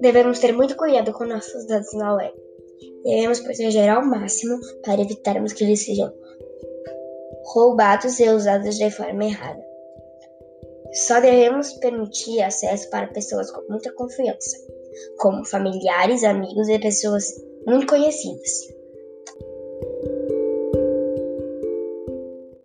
Devemos ter muito cuidado com nossos dados na web. Devemos proteger ao máximo para evitarmos que eles sejam roubados e usados de forma errada. Só devemos permitir acesso para pessoas com muita confiança, como familiares, amigos e pessoas muito conhecidas.